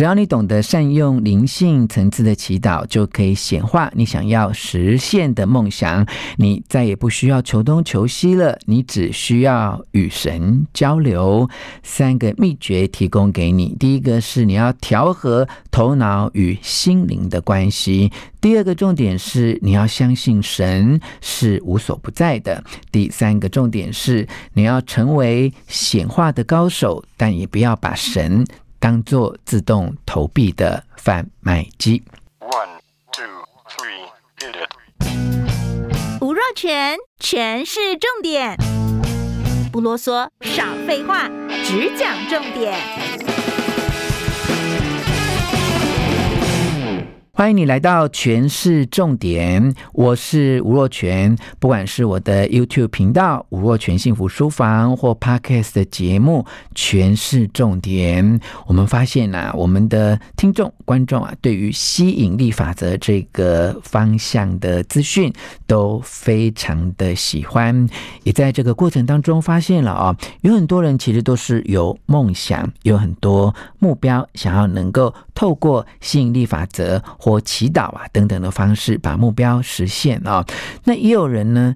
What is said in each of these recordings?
只要你懂得善用灵性层次的祈祷，就可以显化你想要实现的梦想。你再也不需要求东求西了，你只需要与神交流。三个秘诀提供给你：第一个是你要调和头脑与心灵的关系；第二个重点是你要相信神是无所不在的；第三个重点是你要成为显化的高手，但也不要把神。当做自动投币的贩卖机。One, two, three, hit it. 吴若全，全是重点，不啰嗦，少废话，只讲重点。欢迎你来到全市重点，我是吴若全。不管是我的 YouTube 频道吴若全幸福书房或 Podcast 的节目《权式重点》，我们发现啊，我们的听众观众啊，对于吸引力法则这个方向的资讯都非常的喜欢。也在这个过程当中发现了啊，有很多人其实都是有梦想，有很多目标，想要能够透过吸引力法则或祈祷啊等等的方式把目标实现啊，那也有人呢，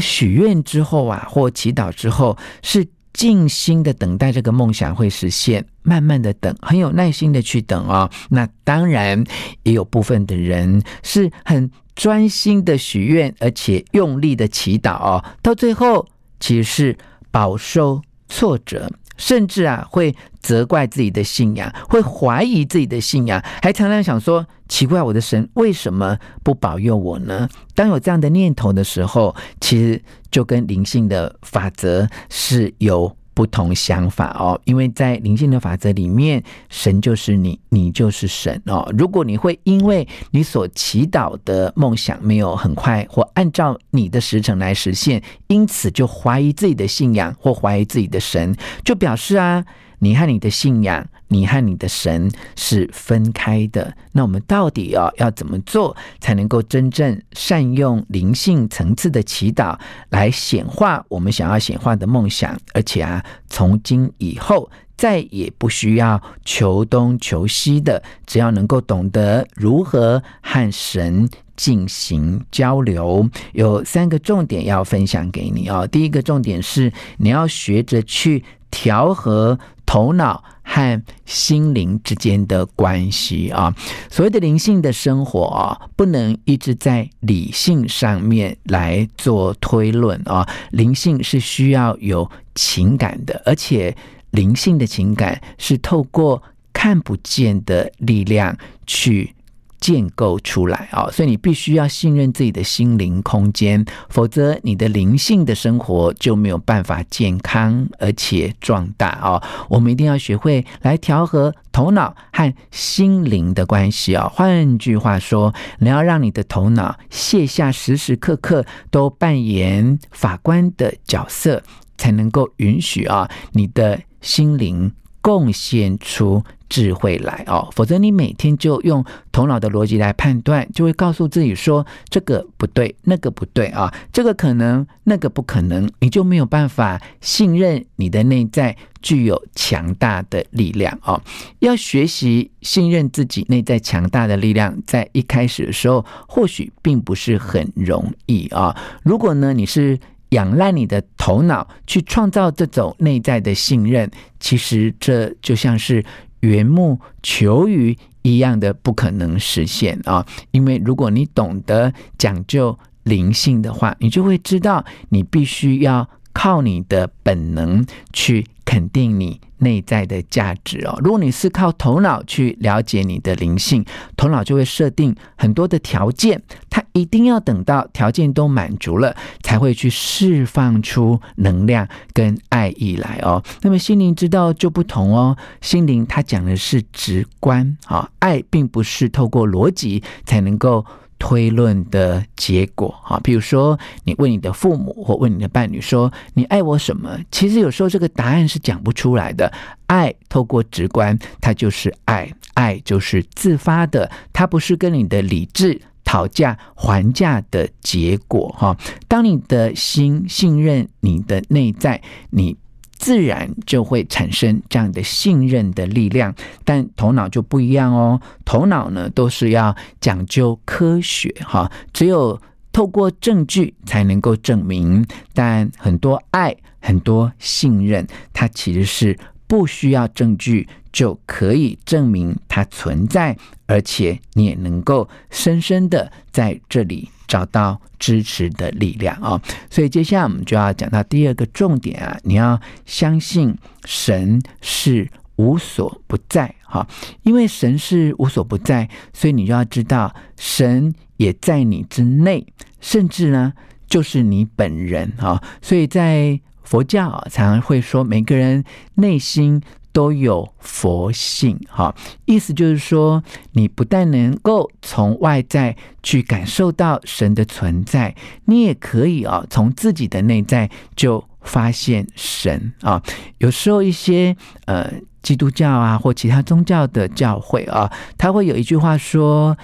许愿之后啊或祈祷之后是静心的等待这个梦想会实现，慢慢的等，很有耐心的去等啊。那当然也有部分的人是很专心的许愿，而且用力的祈祷哦，到最后其实是饱受挫折。甚至啊，会责怪自己的信仰，会怀疑自己的信仰，还常常想说：奇怪，我的神为什么不保佑我呢？当有这样的念头的时候，其实就跟灵性的法则是有。不同想法哦，因为在灵性的法则里面，神就是你，你就是神哦。如果你会因为你所祈祷的梦想没有很快或按照你的时辰来实现，因此就怀疑自己的信仰或怀疑自己的神，就表示啊。你和你的信仰，你和你的神是分开的。那我们到底要要怎么做，才能够真正善用灵性层次的祈祷，来显化我们想要显化的梦想？而且啊，从今以后再也不需要求东求西的，只要能够懂得如何和神进行交流，有三个重点要分享给你哦。第一个重点是，你要学着去调和。头脑和心灵之间的关系啊，所谓的灵性的生活啊，不能一直在理性上面来做推论啊。灵性是需要有情感的，而且灵性的情感是透过看不见的力量去。建构出来啊，所以你必须要信任自己的心灵空间，否则你的灵性的生活就没有办法健康而且壮大啊。我们一定要学会来调和头脑和心灵的关系啊。换句话说，你要让你的头脑卸下时时刻刻都扮演法官的角色，才能够允许啊你的心灵贡献出智慧来哦，否则你每天就用头脑的逻辑来判断，就会告诉自己说这个不对，那个不对啊，这个可能，那个不可能，你就没有办法信任你的内在具有强大的力量哦。要学习信任自己内在强大的力量，在一开始的时候或许并不是很容易啊。如果呢，你是。仰赖你的头脑去创造这种内在的信任，其实这就像是缘木求鱼一样的不可能实现啊！因为如果你懂得讲究灵性的话，你就会知道你必须要靠你的本能去肯定你内在的价值哦。如果你是靠头脑去了解你的灵性，头脑就会设定很多的条件，它一定要等到条件都满足了，才会去释放出能量跟爱意来哦。那么心灵之道就不同哦，心灵它讲的是直观啊，爱并不是透过逻辑才能够。推论的结果，哈，比如说你问你的父母或问你的伴侣说“你爱我什么”，其实有时候这个答案是讲不出来的。爱透过直观，它就是爱，爱就是自发的，它不是跟你的理智讨价还价的结果，哈。当你的心信任你的内在，你。自然就会产生这样的信任的力量，但头脑就不一样哦。头脑呢，都是要讲究科学哈，只有透过证据才能够证明。但很多爱、很多信任，它其实是不需要证据就可以证明它存在，而且你也能够深深的在这里。找到支持的力量啊、所以接下来我们就要讲到第二个重点啊，你要相信神是无所不在哈、因为神是无所不在，所以你就要知道神也在你之内，甚至呢就是你本人啊、哦，所以在佛教常常会说每个人内心。都有佛性，哈，意思就是说，你不但能够从外在去感受到神的存在，你也可以啊，从自己的内在就发现神啊。有时候一些呃基督教啊或其他宗教的教会啊，他会有一句话说：“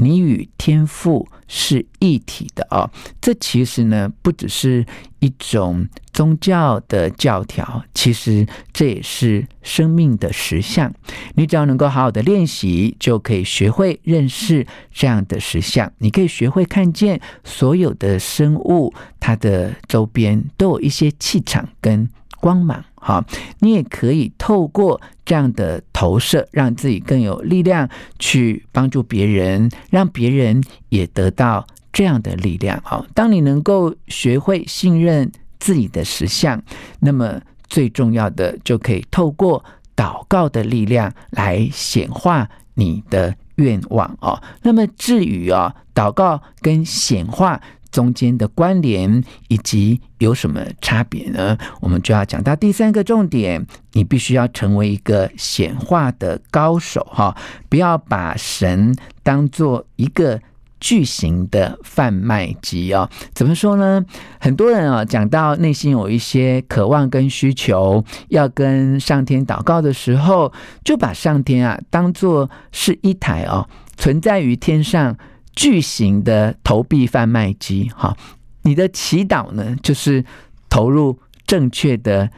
你与天赋是一体的啊。”这其实呢，不只是一种。宗教的教条，其实这也是生命的实相。你只要能够好好的练习，就可以学会认识这样的实相。你可以学会看见所有的生物，它的周边都有一些气场跟光芒。好，你也可以透过这样的投射，让自己更有力量去帮助别人，让别人也得到这样的力量。好，当你能够学会信任。自己的实相，那么最重要的就可以透过祷告的力量来显化你的愿望哦。那么至于啊，祷告跟显化中间的关联以及有什么差别呢？我们就要讲到第三个重点，你必须要成为一个显化的高手哈，不要把神当做一个。巨型的贩卖机啊，怎么说呢？很多人啊，讲到内心有一些渴望跟需求，要跟上天祷告的时候，就把上天啊当做是一台哦存在于天上巨型的投币贩卖机。哈，你的祈祷呢，就是投入正确的。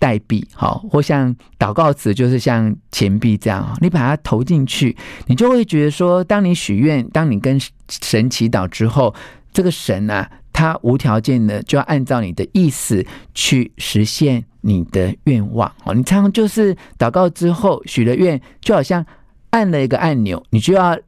代币好，或像祷告词，就是像钱币这样，你把它投进去，你就会觉得说，当你许愿，当你跟神祈祷之后，这个神啊，他无条件的就要按照你的意思去实现你的愿望。哦，你常常就是祷告之后许了愿，就好像按了一个按钮，你就要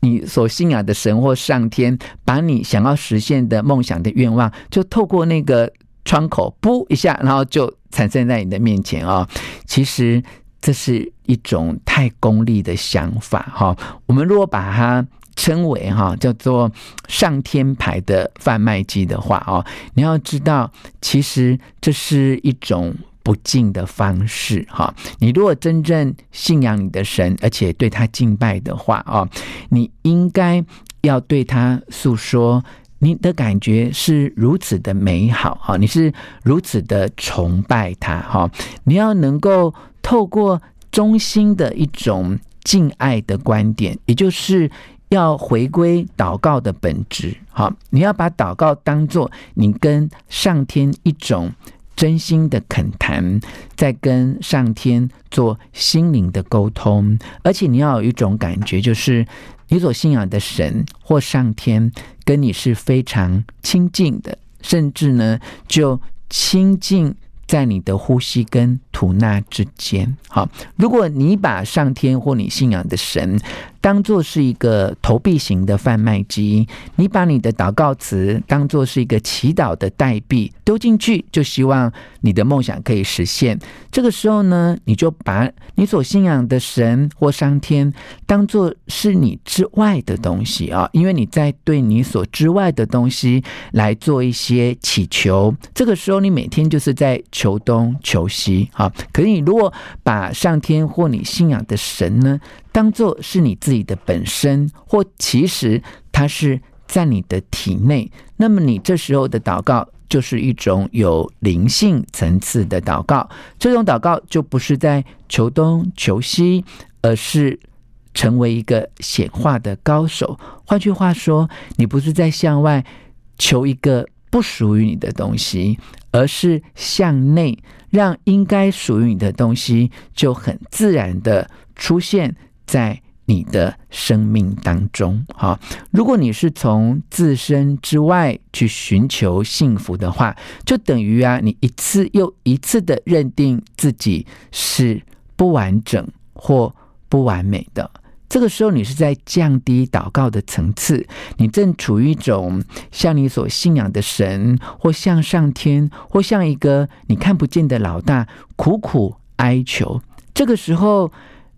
你所信仰的神或上天，把你想要实现的梦想的愿望，就透过那个窗口，噗一下，然后就。产生在你的面前啊、哦，其实这是一种太功利的想法哈、我们如果把它称为哈叫做上天牌的贩卖机的话哦，你要知道，其实这是一种不敬的方式哈。你如果真正信仰你的神，而且对他敬拜的话哦，你应该要对他诉说。你的感觉是如此的美好哈，你是如此的崇拜他哈，你要能够透过衷心的一种敬爱的观点，也就是要回归祷告的本质哈，你要把祷告当作你跟上天一种真心的恳谈，在跟上天做心灵的沟通，而且你要有一种感觉，就是。你所信仰的神或上天跟你是非常亲近的，甚至呢，就亲近在你的呼吸跟吐纳之间。好，如果你把上天或你信仰的神当做是一个投币型的贩卖机，你把你的祷告词当做是一个祈祷的代币丢进去，就希望你的梦想可以实现。这个时候呢，你就把你所信仰的神或上天当做是你之外的东西啊，因为你在对你所之外的东西来做一些祈求。这个时候，你每天就是在求东求西啊。可是你如果把上天或你信仰的神呢，当做是你自己的本身，或其实它是在你的体内，那么你这时候的祷告就是一种有灵性层次的祷告。这种祷告就不是在求东求西，而是成为一个显化的高手。换句话说，你不是在向外求一个不属于你的东西，而是向内，让应该属于你的东西就很自然的出现在你的生命当中。哈，如果你是从自身之外去寻求幸福的话，就等于啊，你一次又一次的认定自己是不完整或不完美的。这个时候，你是在降低祷告的层次，你正处于一种像你所信仰的神，或像上天，或像一个你看不见的老大，苦苦哀求。这个时候，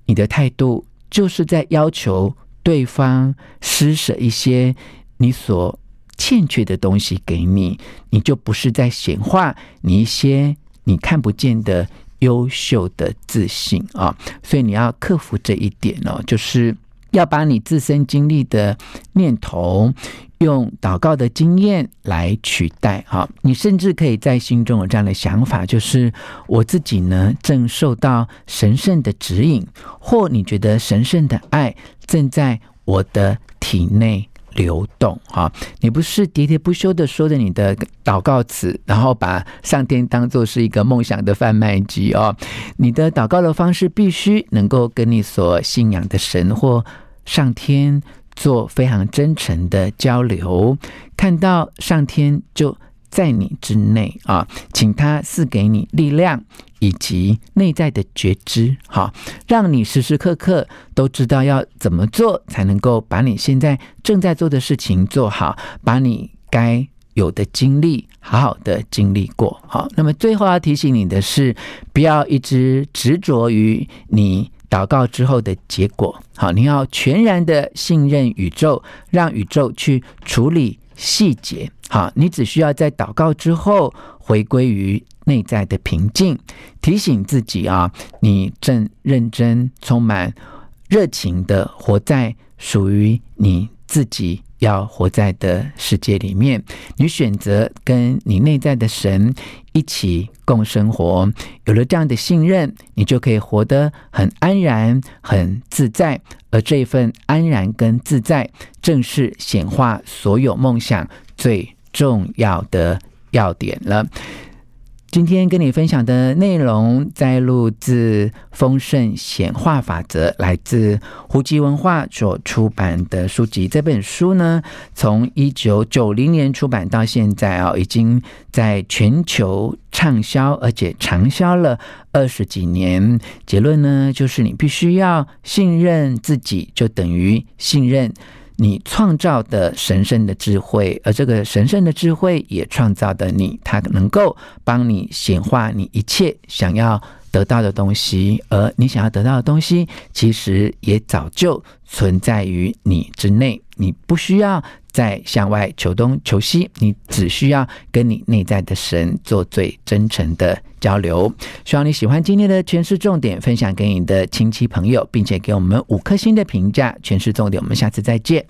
你的态度就是在要求对方施舍一些你所欠缺的东西给你，你就不是在显化你一些你看不见的。优秀的自信啊，所以你要克服这一点哦，就是要把你自身经历的念头，用祷告的经验来取代哈。你甚至可以在心中有这样的想法，就是我自己呢，正受到神圣的指引，或你觉得神圣的爱正在我的体内。流动哈，你不是喋喋不休的说着你的祷告词，然后把上天当做是一个梦想的贩卖机哦。你的祷告的方式必须能够跟你所信仰的神或上天做非常真诚的交流，看到上天就在你之内啊，请他赐给你力量。以及内在的觉知，哈，让你时时刻刻都知道要怎么做，才能够把你现在正在做的事情做好，把你该有的经历好好的经历过，好。那么最后要提醒你的是，不要一直执着于你祷告之后的结果，好，你要全然的信任宇宙，让宇宙去处理细节，好，你只需要在祷告之后回归于。内在的平静，提醒自己啊，你正认真、充满热情的活在属于你自己要活在的世界里面。你选择跟你内在的神一起共生活，有了这样的信任，你就可以活得很安然、很自在。而这份安然跟自在，正是显化所有梦想最重要的要点了。今天跟你分享的内容摘录自《丰盛显化法则》，来自胡吉文化所出版的书籍。这本书呢，从一九九零年出版到现在啊，已经在全球畅销，而且长销了二十几年。结论呢，就是你必须要信任自己，就等于信任。你创造的神圣的智慧，而这个神圣的智慧也创造的你，它能够帮你显化你一切想要得到的东西，而你想要得到的东西，其实也早就存在于你之内。你不需要再向外求东求西，你只需要跟你内在的神做最真诚的交流。希望你喜欢今天的诠释重点，分享给你的亲戚朋友，并且给我们五颗星的评价。诠释重点，我们下次再见。